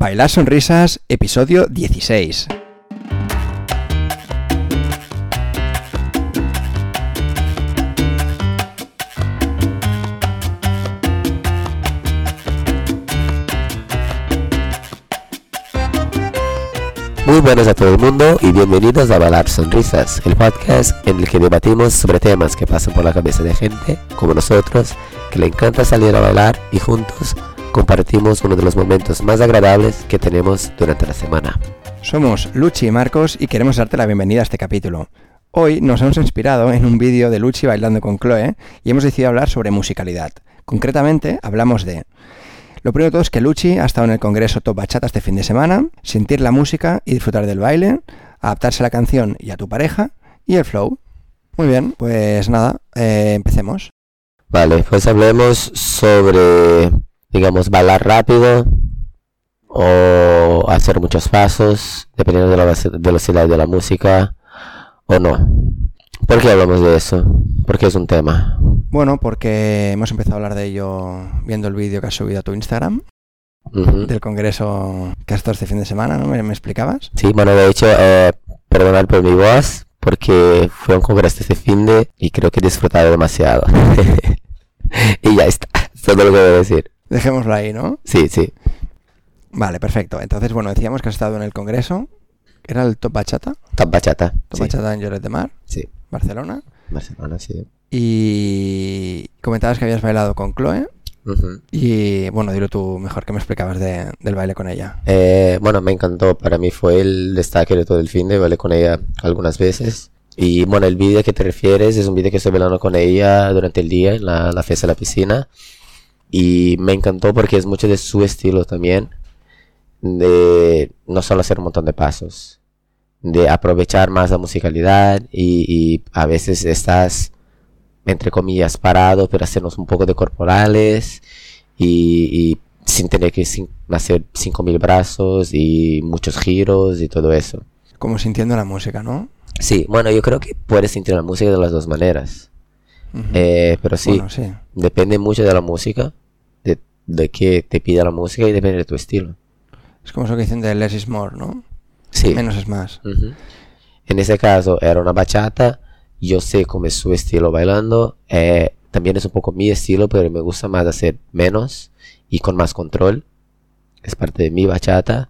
Bailar Sonrisas, episodio 16. Muy buenas a todo el mundo y bienvenidos a Bailar Sonrisas, el podcast en el que debatimos sobre temas que pasan por la cabeza de gente como nosotros, que le encanta salir a bailar y juntos compartimos uno de los momentos más agradables que tenemos durante la semana. Somos Luchi y Marcos y queremos darte la bienvenida a este capítulo. Hoy nos hemos inspirado en un vídeo de Luchi bailando con Chloe y hemos decidido hablar sobre musicalidad. Concretamente, hablamos de lo primero de todo es que Luchi ha estado en el Congreso Top Bachata este fin de semana, sentir la música y disfrutar del baile, adaptarse a la canción y a tu pareja, y el flow. Muy bien, pues nada, eh, empecemos. Vale, pues hablemos sobre, digamos, bailar rápido o hacer muchos pasos, dependiendo de la velocidad de la música, o no. ¿Por qué hablamos de eso? Porque es un tema. Bueno, porque hemos empezado a hablar de ello viendo el vídeo que has subido a tu Instagram. Del congreso que has estado este fin de semana, ¿no? ¿Me, explicabas? Sí, bueno, de hecho, eh, perdonar por mi voz, porque fue un congreso este fin de y creo que he disfrutado demasiado. y ya está, eso es todo lo que voy a decir. Dejémoslo ahí, ¿no? Sí, sí. Vale, perfecto. Entonces, bueno, decíamos que has estado en el congreso. ¿Era el Top Bachata? Top Bachata. Top Bachata en Lloret de Mar. Sí. Barcelona. Barcelona, sí. Y comentabas que habías bailado con Chloe. Y bueno, dilo tú mejor que me explicabas del baile con ella. Eh, bueno, me encantó. Para mí fue el destaque de todo el fin de baile con ella algunas veces. Y bueno, el vídeo que te refieres es un vídeo que estoy bailando con ella durante el día en la, la fiesta de la piscina. Y me encantó porque es mucho de su estilo también. De no solo hacer un montón de pasos, de aprovechar más la musicalidad y, y a veces estás entre comillas, parados, pero hacernos un poco de corporales y, sin tener que hacer 5.000 brazos y muchos giros y todo eso. Como sintiendo la música, ¿no? Sí, bueno, yo creo que puedes sentir la música de las dos maneras. Eh, pero sí, depende mucho de la música, de, de que te pida la música y depende de tu estilo. Es como eso que dicen de less is more, ¿no? Sí. Menos es más. En ese caso era una bachata yo sé cómo es su estilo bailando. Eh, también es un poco mi estilo, pero me gusta más hacer menos y con más control. Es parte de mi bachata.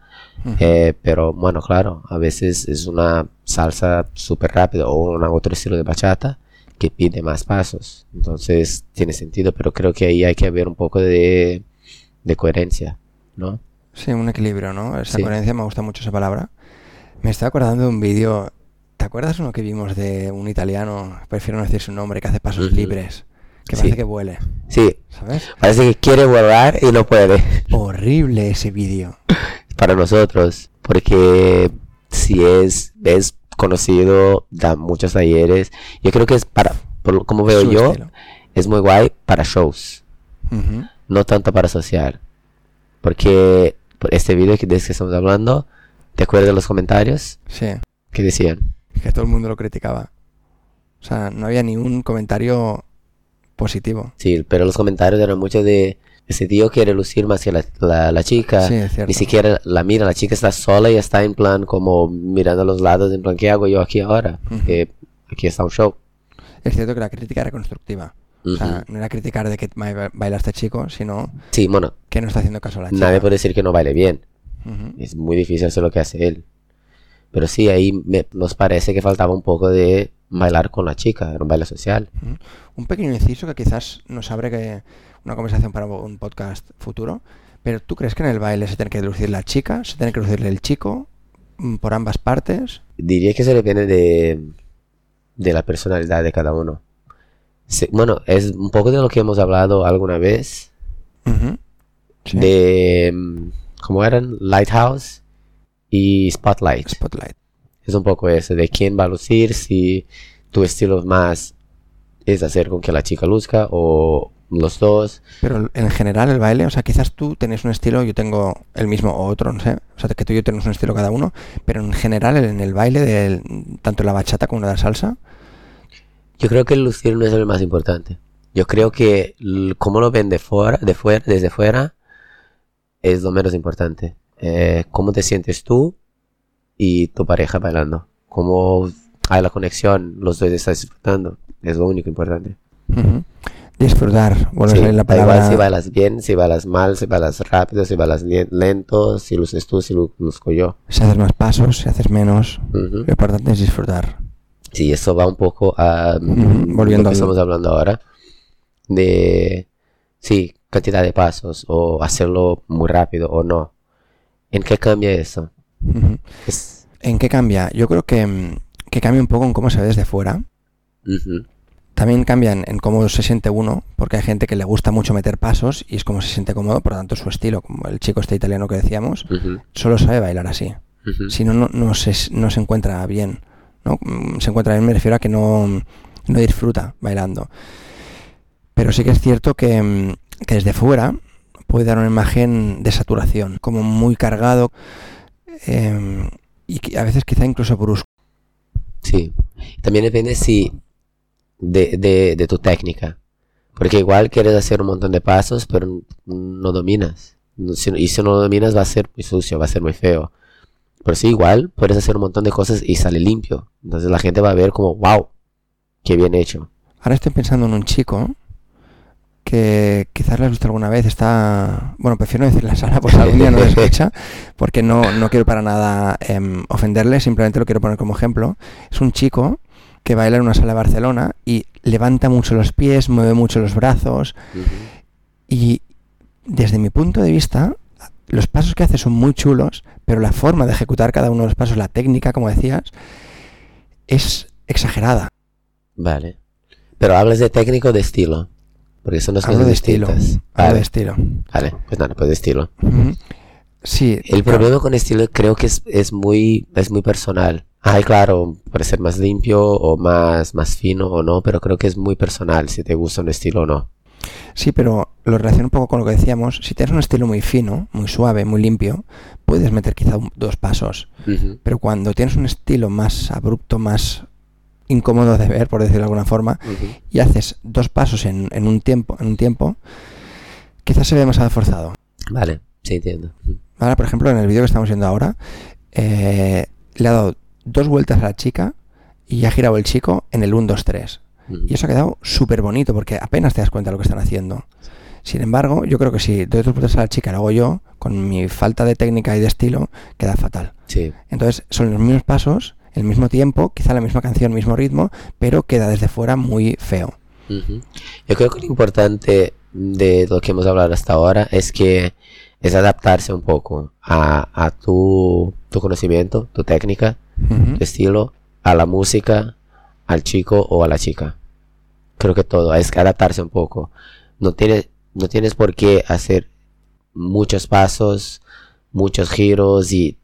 Eh, pero bueno, claro, a veces es una salsa súper rápida o un otro estilo de bachata que pide más pasos. Entonces tiene sentido, pero creo que ahí hay que haber un poco de, de coherencia, ¿no? Sí, un equilibrio, ¿no? Esa coherencia me gusta mucho esa palabra. Me estoy acordando de un vídeo ¿Te acuerdas uno que vimos de un italiano, prefiero no decir su nombre, que hace pasos libres? Que parece que vuele. Sí. ¿Sabes? Parece que quiere volar y no puede. Horrible ese vídeo. Para nosotros, porque si es, es conocido, da muchos talleres. Yo creo que es para, como veo yo, es muy guay para shows. No tanto para social. Porque este vídeo que, de que estamos hablando, ¿te acuerdas de los comentarios? Sí. ¿Qué decían? que todo el mundo lo criticaba. O sea, no había ningún comentario positivo. Sí, pero los comentarios eran muchos de ese tío quiere lucir más que la, la, chica. Sí. Ni siquiera la mira, la chica está sola y está en plan como mirando a los lados, en plan, ¿qué hago yo aquí ahora? aquí está un show. Es cierto que la crítica era constructiva. O sea, no era criticar de que baila este chico, sino sí, bueno, que no está haciendo caso a la chica. Nadie puede decir que no baile bien. Es muy difícil hacer lo que hace él. Pero sí, ahí nos parece que faltaba un poco de bailar con la chica, era un baile social. Un pequeño inciso que quizás nos abre que una conversación para un podcast futuro, pero ¿tú crees que en el baile se tiene que lucir la chica, se tiene que lucir el chico mm, por ambas partes? Diría que eso depende de, de la personalidad de cada uno. bueno, es un poco de lo que hemos hablado alguna vez. De, mm, ¿cómo eran? Lighthouse y Spotlight. Spotlight. Es un poco eso, de quién va a lucir, si tu estilo más es hacer con que la chica luzca o los dos. Pero en general el baile, o sea, quizás tú tenés un estilo, yo tengo el mismo o otro, no sé, o sea, que tú y yo tenemos un estilo cada uno, pero en general en el baile, de tanto la bachata como la salsa. Yo creo que el lucir no es lo más importante. Yo creo que cómo lo ven de fuera, de fuera, desde fuera, es lo menos importante eh, cómo te sientes tú y tu pareja bailando. Cómo hay la conexión, los dos están disfrutando. Es lo único importante. Ujú. Disfrutar, vuelve Sí, la da igual palabra. si bailas bien, si bailas mal, si bailas rápido, si bailas lien- lento, si luces tú, si luzco yo. Si haces más pasos, si haces menos. Ujú. Lo importante es disfrutar. Sí, eso va un poco a Ujú, volviendo lo que estamos hablando ahora. De, sí, cantidad de pasos o hacerlo muy rápido o no. ¿En qué cambia eso? Ujú. Es, ¿En qué cambia? Yo creo que, mm, que cambia un poco en cómo se ve desde fuera. También cambia en, cómo se siente uno, porque hay gente que le gusta mucho meter pasos y es como se siente cómodo, por lo tanto su estilo, como el chico este italiano que decíamos, solo sabe bailar así. Si no, no, no se, no se encuentra bien. ¿no? Mm, Se encuentra bien, me refiero a que no, no disfruta bailando. Pero sí que es cierto que, mm, que desde fuera puede dar una imagen de saturación, como muy cargado em, y a veces quizá incluso brusco. Sí. También depende si de, de, de tu técnica. Porque igual quieres hacer un montón de pasos, pero no dominas. Y si no dominas va a ser muy sucio, va a ser muy feo. Pero sí, igual puedes hacer un montón de cosas y sale limpio. Entonces la gente va a ver como, wow, qué bien hecho. Ahora estoy pensando en un chico que quizás lo has visto alguna vez, está... Bueno, prefiero no decir la sala por si algún día no lo escucha, porque no, no quiero para nada em, ofenderle, simplemente lo quiero poner como ejemplo. Es un chico que baila en una sala de Barcelona y levanta mucho los pies, mueve mucho los brazos y desde mi punto de vista los pasos que hace son muy chulos, pero la forma de ejecutar cada uno de los pasos, la técnica, como decías, es exagerada. Vale. Pero hablas de técnico o de estilo. Porque son dos Hablo cosas de estilo. distintas. Hablo Vale, de estilo. vale, pues nada, pues de estilo. Ujú. Sí. El claro. problema con estilo creo que es, es muy es muy personal. Ay, claro, puede ser más limpio o más, más fino o no, pero creo que es muy personal si te gusta un estilo o no. Sí, pero lo relaciono un poco con lo que decíamos. Si tienes un estilo muy fino, muy suave, muy limpio, puedes meter quizá dos pasos. Pero cuando tienes un estilo más abrupto, más incómodo de ver, por decirlo de alguna forma, y haces dos pasos en, en un tiempo, en un tiempo, quizás se ve demasiado forzado. Vale, sí entiendo. Ahora, por ejemplo, en el vídeo que estamos viendo ahora, eh, le ha dado dos vueltas a la chica y ha girado el chico en el 1, 2, 3. Ujú. Y eso ha quedado súper bonito porque apenas te das cuenta de lo que están haciendo. Sin embargo, yo creo que si doy dos vueltas a la chica lo hago yo, con mi falta de técnica y de estilo, queda fatal. Sí, Entonces, son los mismos pasos, el mismo tiempo, quizá la misma canción, mismo ritmo, pero queda desde fuera muy feo. Yo creo que lo importante de lo que hemos hablado hasta ahora es que es adaptarse un poco a, a tu, tu conocimiento, tu técnica, Estilo, a la música, al chico o a la chica. Creo que todo, es adaptarse un poco. No tienes, no tienes por qué hacer muchos pasos, muchos giros y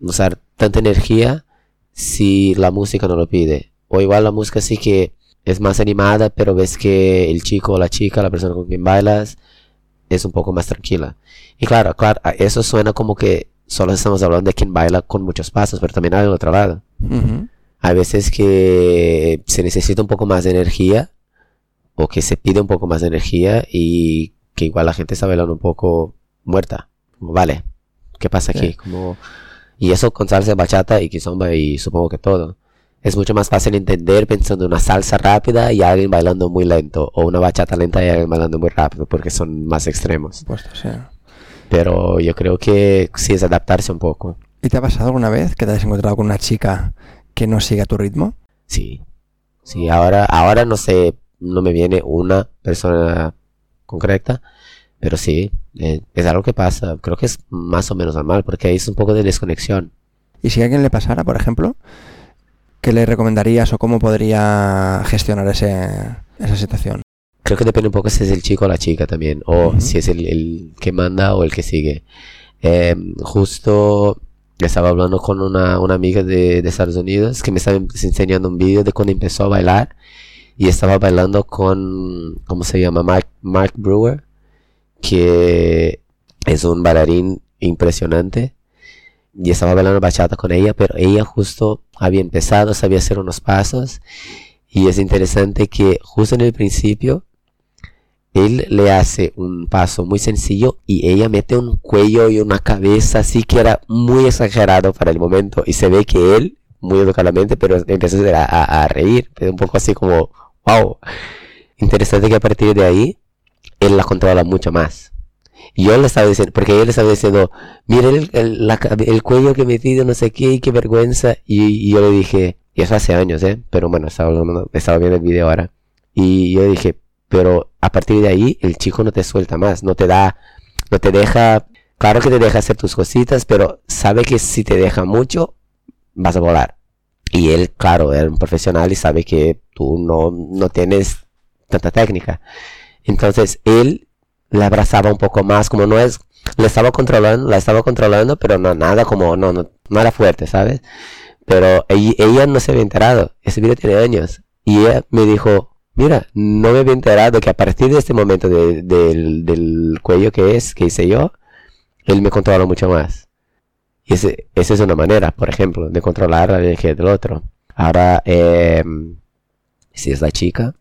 usar tanta energía si la música no lo pide. O igual la música sí que es más animada, pero ves que el chico o la chica, la persona con quien bailas, es un poco más tranquila. Y claro, claro, eso suena como que solo estamos hablando de quien baila con muchos pasos, pero también hay el otro lado. Hay veces que se necesita un poco más de energía o que se pide un poco más de energía y que igual la gente está bailando un poco muerta. Como, vale, ¿qué pasa aquí? Sí. Como, y eso con salsa bachata y kizomba y supongo que todo. Es mucho más fácil entender pensando en una salsa rápida y alguien bailando muy lento o una bachata lenta y alguien bailando muy rápido porque son más extremos. Pero yo creo que sí es adaptarse un poco. ¿Y te ha pasado alguna vez que te hayas encontrado con una chica que no siga tu ritmo? Sí. Sí, ahora, ahora no sé, no me viene una persona concreta, pero sí, eh, es algo que pasa. Creo que es más o menos normal, porque ahí es un poco de desconexión. Y si a alguien le pasara, por ejemplo, ¿qué le recomendarías o cómo podría gestionar ese, esa situación? Creo que depende un poco si es el chico o la chica también, o si es el, el que manda o el que sigue. Eh, justo estaba hablando con una, una amiga de, de Estados Unidos que me estaba enseñando un vídeo de cuando empezó a bailar y estaba bailando con, ¿cómo se llama? Mark, Mark Brewer, que es un bailarín impresionante. Y estaba bailando bachata con ella, pero ella justo había empezado, sabía hacer unos pasos. Y es interesante que justo en el principio él le hace un paso muy sencillo y ella mete un cuello y una cabeza así que era muy exagerado para el momento y se ve que él, muy educadamente, pero empieza a, a, reír, un poco así como, wow. Interesante que a partir de ahí, él la controla mucho más. Y yo le estaba diciendo, porque él le estaba diciendo, mire el, el, el, cuello que he metido, no sé qué, qué vergüenza. Y, yo le dije, y eso hace años, ¿eh? Pero bueno, estaba, estaba viendo el video ahora. Y yo dije, pero a partir de ahí el chico no te suelta más, no te da, no te deja, claro que te deja hacer tus cositas, pero sabe que si te deja mucho, vas a volar. Y él, claro, es un profesional y sabe que tú no, no tienes tanta técnica. Entonces él le abrazaba un poco más, como no es, le estaba controlando, la estaba controlando, pero no nada como, no, no, era fuerte, ¿sabes? Pero ella, ella no se había enterado, ese video tiene años. Y ella me dijo, mira, no me había enterado que a partir de este momento del, cuello que es, que hice yo, él me controla mucho más. Y ese, esa es una manera, por ejemplo, de controlar la energía del otro. Ahora, em, si es la chica.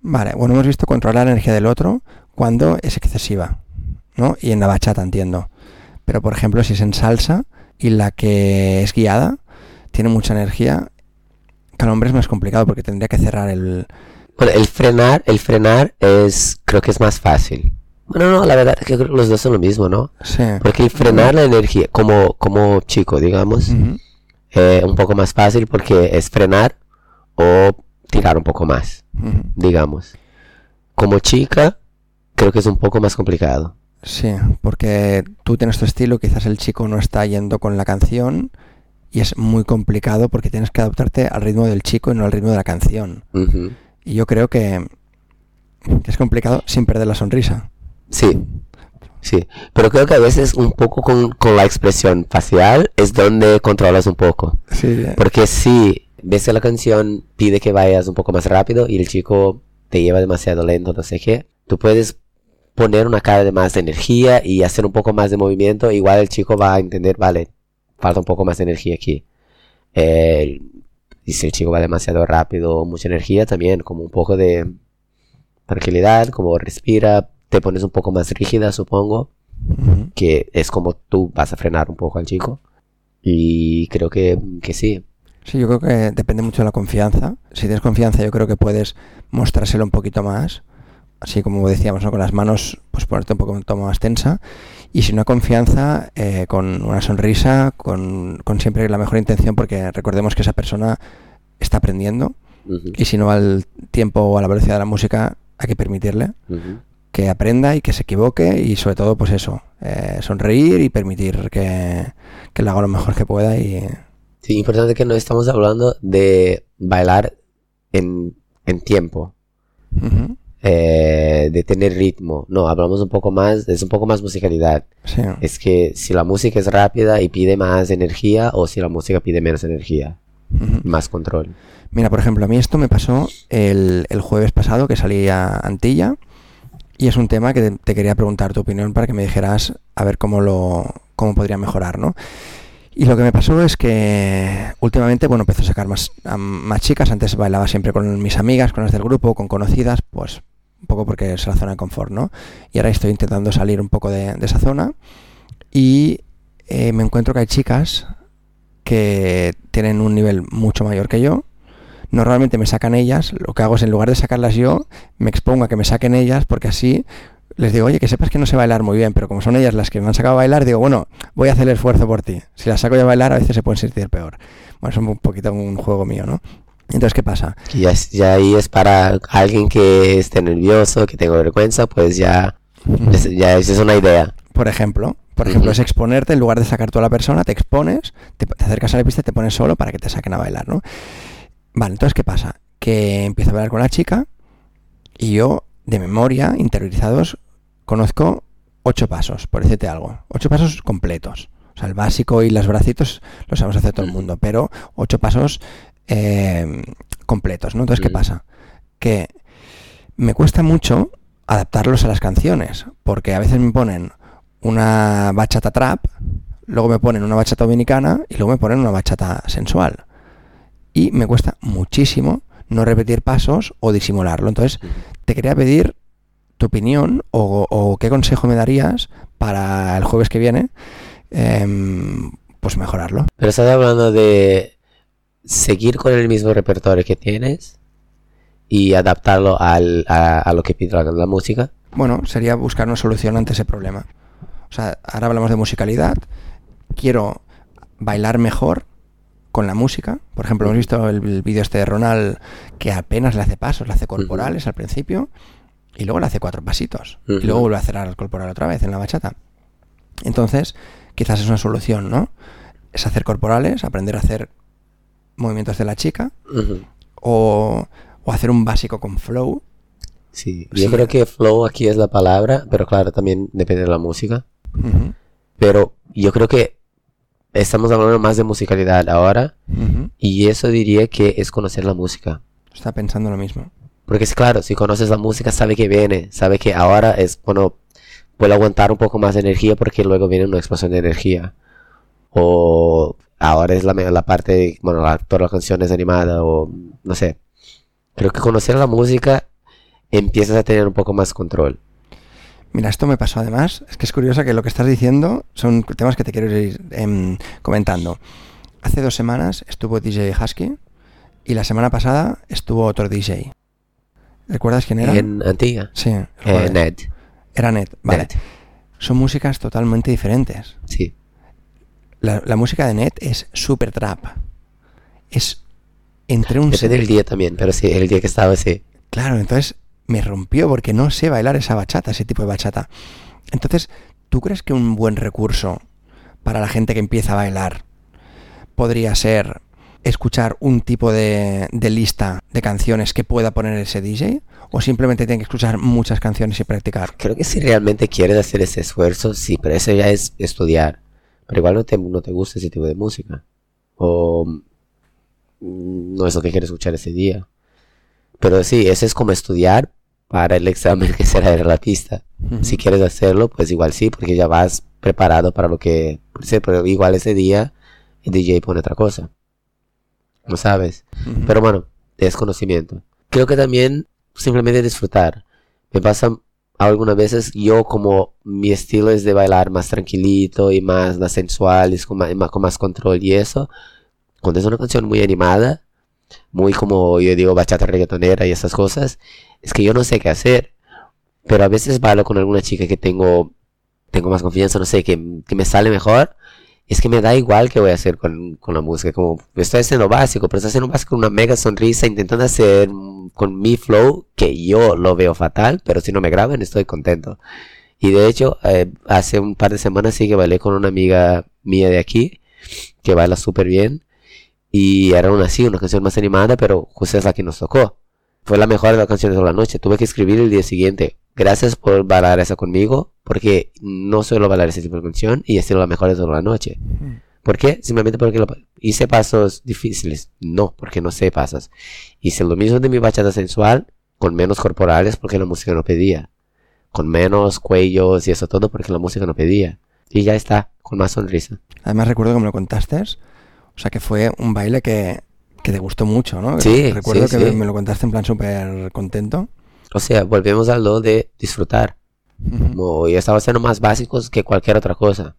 Vale, bueno, hemos visto controlar la energía del otro cuando es excesiva, ¿no? Y en la bachata, entiendo. Pero, por ejemplo, si es en salsa y la que es guiada tiene mucha energía, que hombre es más complicado porque tendría que cerrar el, bueno, el frenar, el frenar es, creo que es más fácil. Bueno, no, la verdad es que los dos son lo mismo, ¿no? Sí. Porque el frenar la energía, como, como chico, digamos, es un poco más fácil porque es frenar o tirar un poco más, digamos. Como chica, creo que es un poco más complicado. Sí, porque tú tienes tu estilo, quizás el chico no está yendo con la canción y es muy complicado porque tienes que adaptarte al ritmo del chico y no al ritmo de la canción. Y yo creo que, es complicado sin perder la sonrisa. Sí, sí. Pero creo que a veces un poco con, la expresión facial es donde controlas un poco. Sí. Porque si ves que la canción pide que vayas un poco más rápido y el chico te lleva demasiado lento, no sé qué, tú puedes poner una cara de más de energía y hacer un poco más de movimiento, igual el chico va a entender, vale, falta un poco más de energía aquí. Eh, y si el chico va demasiado rápido, mucha energía, también como un poco de tranquilidad, como respira, te pones un poco más rígida, supongo, que es como tú vas a frenar un poco al chico. Y creo que, que sí. Sí, yo creo que depende mucho de la confianza. Si tienes confianza, yo creo que puedes mostrárselo un poquito más. Así como decíamos, ¿no? con las manos, pues ponerte un poco más tensa. Y si no confianza, eh, con una sonrisa, con, siempre la mejor intención, porque recordemos que esa persona está aprendiendo. Y si no al tiempo o a la velocidad de la música, hay que permitirle que aprenda y que se equivoque. Y sobre todo, pues eso, eh, sonreír y permitir que, que le haga lo mejor que pueda. Y... Sí, importante que no estamos hablando de bailar en, en tiempo. Eh, de tener ritmo. No, hablamos un poco más, es un poco más musicalidad. Es que si la música es rápida y pide más energía o si la música pide menos energía, más control. Mira, por ejemplo, a mí esto me pasó el, jueves pasado que salí a Antilla y es un tema que te, quería preguntar tu opinión para que me dijeras a ver cómo lo cómo podría mejorar, ¿no? Y lo que me pasó es que últimamente, bueno, empezó a sacar más, más chicas. Antes bailaba siempre con mis amigas, con las del grupo, con conocidas, pues un poco porque es la zona de confort, ¿no? Y ahora estoy intentando salir un poco de, esa zona y eh, me encuentro que hay chicas que tienen un nivel mucho mayor que yo. Normalmente me sacan ellas, lo que hago es en lugar de sacarlas yo, me expongo a que me saquen ellas porque así les digo, oye, que sepas que no sé bailar muy bien, pero como son ellas las que me han sacado a bailar, digo, bueno, voy a hacer el esfuerzo por ti. Si las saco yo a bailar, a veces se pueden sentir peor. Bueno, es un poquito un juego mío, ¿no? Entonces, ¿qué pasa? Ya, ya ahí es para alguien que esté nervioso, que tenga vergüenza, pues ya, ya esa es una idea. Por ejemplo, por ejemplo, es exponerte, en lugar de sacar tú a la persona, te expones, te, acercas a la pista y te pones solo para que te saquen a bailar, ¿no? Vale, entonces, ¿qué pasa? Que empiezo a bailar con la chica y yo, de memoria, interiorizados, conozco ocho pasos, por decirte algo. Ocho pasos completos. O sea, el básico y los bracitos los sabemos hacer todo el mundo, pero ocho pasos eh, completos, ¿no? Entonces, ¿qué pasa? Que me cuesta mucho adaptarlos a las canciones, porque a veces me ponen una bachata trap, luego me ponen una bachata dominicana y luego me ponen una bachata sensual. Y me cuesta muchísimo no repetir pasos o disimularlo. Entonces, te quería pedir tu opinión o, o qué consejo me darías para el jueves que viene, em, pues mejorarlo. Pero estás hablando de seguir con el mismo repertorio que tienes y adaptarlo al, a, a lo que pide la, la música. Bueno, sería buscar una solución ante ese problema. O sea, ahora hablamos de musicalidad. Quiero bailar mejor con la música. Por ejemplo, hemos visto el, el vídeo este de Ronald que apenas le hace pasos, le hace corporales al principio y luego le hace cuatro pasitos. Y luego vuelve a hacer al corporal otra vez en la bachata. Entonces, quizás es una solución, ¿no? Es hacer corporales, aprender a hacer movimientos de la chica o, o hacer un básico con flow. Sí, Sí. yo creo que flow aquí es la palabra, pero claro, también depende de la música. Pero yo creo que estamos hablando más de musicalidad ahora y eso diría que es conocer la música. Está pensando lo mismo. Porque es claro, si conoces la música, sabe que viene, sabe que ahora es, bueno, puede aguantar un poco más de energía porque luego viene una explosión de energía. O ahora es la, la parte, bueno, la, toda la canción es animada o no sé. Creo que conocer la música empiezas a tener un poco más control. Mira, esto me pasó además. Es que es curioso que lo que estás diciendo son temas que te quiero ir em, comentando. Hace dos semanas estuvo DJ Husky y la semana pasada estuvo otro DJ. ¿Recuerdas quién era? En Antilla, Sí, eh. Ned. era Ned. Vale. Ned, Son músicas totalmente diferentes. Sí. La, la música de Ned es super trap. Es entre un... Depende del día también, pero sí, el día que estaba así. Claro, entonces me rompió porque no sé bailar esa bachata, ese tipo de bachata. Entonces, ¿tú crees que un buen recurso para la gente que empieza a bailar podría ser escuchar un tipo de, de lista de canciones que pueda poner ese DJ? ¿O simplemente tiene que escuchar muchas canciones y practicar? Creo que si realmente quieres hacer ese esfuerzo, sí, pero eso ya es estudiar. Pero igual no te, no te gusta ese tipo de música. O mm, no es lo que quieres escuchar ese día. Pero sí, eso es como estudiar para el examen que será de la pista. Ujú. Si quieres hacerlo, pues igual sí, porque ya vas preparado para lo que... pero igual ese día el DJ pone otra cosa. No sabes. Pero bueno, es conocimiento. Creo que también simplemente disfrutar. Me pasa algunas veces, yo como mi estilo es de bailar más tranquilito y más, más sensual, es con más- con más control y eso. Cuando es una canción muy animada, muy como yo digo bachata reggaetonera y esas cosas, es que yo no sé qué hacer. Pero a veces bailo con alguna chica que tengo, tengo más confianza, no sé, que, que me sale mejor. Es que me da igual qué voy a hacer con, con la música, como estoy haciendo básico, pero estoy haciendo básico con una mega sonrisa, intentando hacer con mi flow, que yo lo veo fatal, pero si no me graban estoy contento. Y de hecho, eh, hace un par de semanas sí que bailé con una amiga mía de aquí, que baila súper bien, y era una así, una canción más animada, pero justo es la que nos tocó. Fue la mejor de las canciones de la noche. Tuve que escribir el día siguiente. Gracias por bailar esa conmigo, porque no suelo bailar ese tipo de canción y sido la mejor de toda la noche. ¿Por qué? Simplemente porque lo- hice pasos difíciles. No, porque no sé pasos. Hice lo mismo de mi bachata sensual, con menos corporales, porque la música no pedía. Con menos cuellos y eso todo, porque la música no pedía. Y ya está, con más sonrisa. Además recuerdo que me lo contaste, o sea que fue un baile que, que te gustó mucho, ¿no? Sí, Recuerdo sí, que sí. Me lo contaste en plan súper contento. O sea, volvemos a lo de disfrutar. Ujú. Como yo estaba haciendo más básicos que cualquier otra cosa.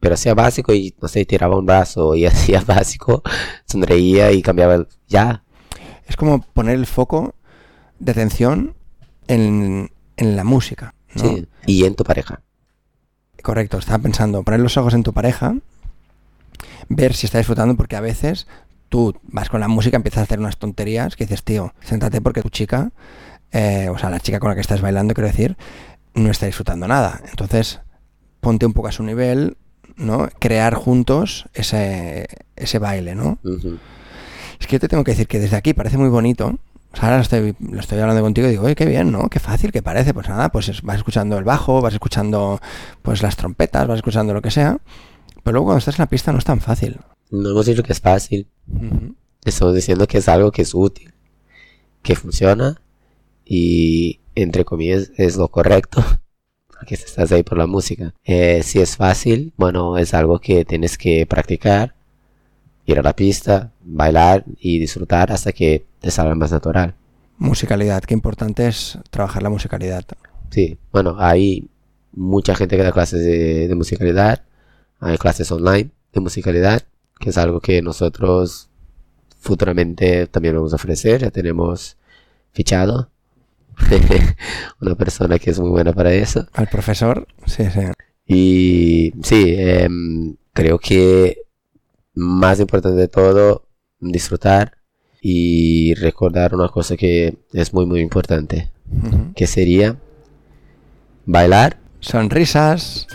Pero hacía básico y, no sé, tiraba un brazo y hacía básico, sonreía y cambiaba el... Ya, Es como poner el foco de atención en, en la música. ¿no? sí. Y en tu pareja. Correcto, estaba pensando, poner los ojos en tu pareja, ver si está disfrutando, porque a veces tú vas con la música, empiezas a hacer unas tonterías que dices, tío, siéntate porque tu chica, eh, o sea, la chica con la que estás bailando, quiero decir, no está disfrutando nada. Entonces, ponte un poco a su nivel, ¿no? Crear juntos ese, ese baile, ¿no? Es que yo te tengo que decir que desde aquí parece muy bonito. O sea, ahora lo estoy, lo estoy hablando contigo y digo, oye, qué bien, ¿no? Qué fácil que parece. Pues nada, pues es- vas escuchando el bajo, vas escuchando pues las trompetas, vas escuchando lo que sea. Pero luego cuando estás en la pista no es tan fácil. No hemos dicho que es fácil. Ujú. Estamos diciendo que es algo que es útil, que funciona y, entre comillas, es lo correcto. Porque estás ahí por la música. Eh, si es fácil, bueno, es algo que tienes que practicar, ir a la pista, bailar y disfrutar hasta que te salga más natural. Musicalidad, qué importante es trabajar la musicalidad. Sí, bueno, hay mucha gente que da clases de, de musicalidad, hay clases online de musicalidad, que es algo que nosotros futuramente también vamos a ofrecer, ya tenemos fichado una persona que es muy buena para eso. Al profesor, sí, sí. Y sí, em, creo que más importante de todo, disfrutar y recordar una cosa que es muy muy importante, que sería bailar Sonrisas.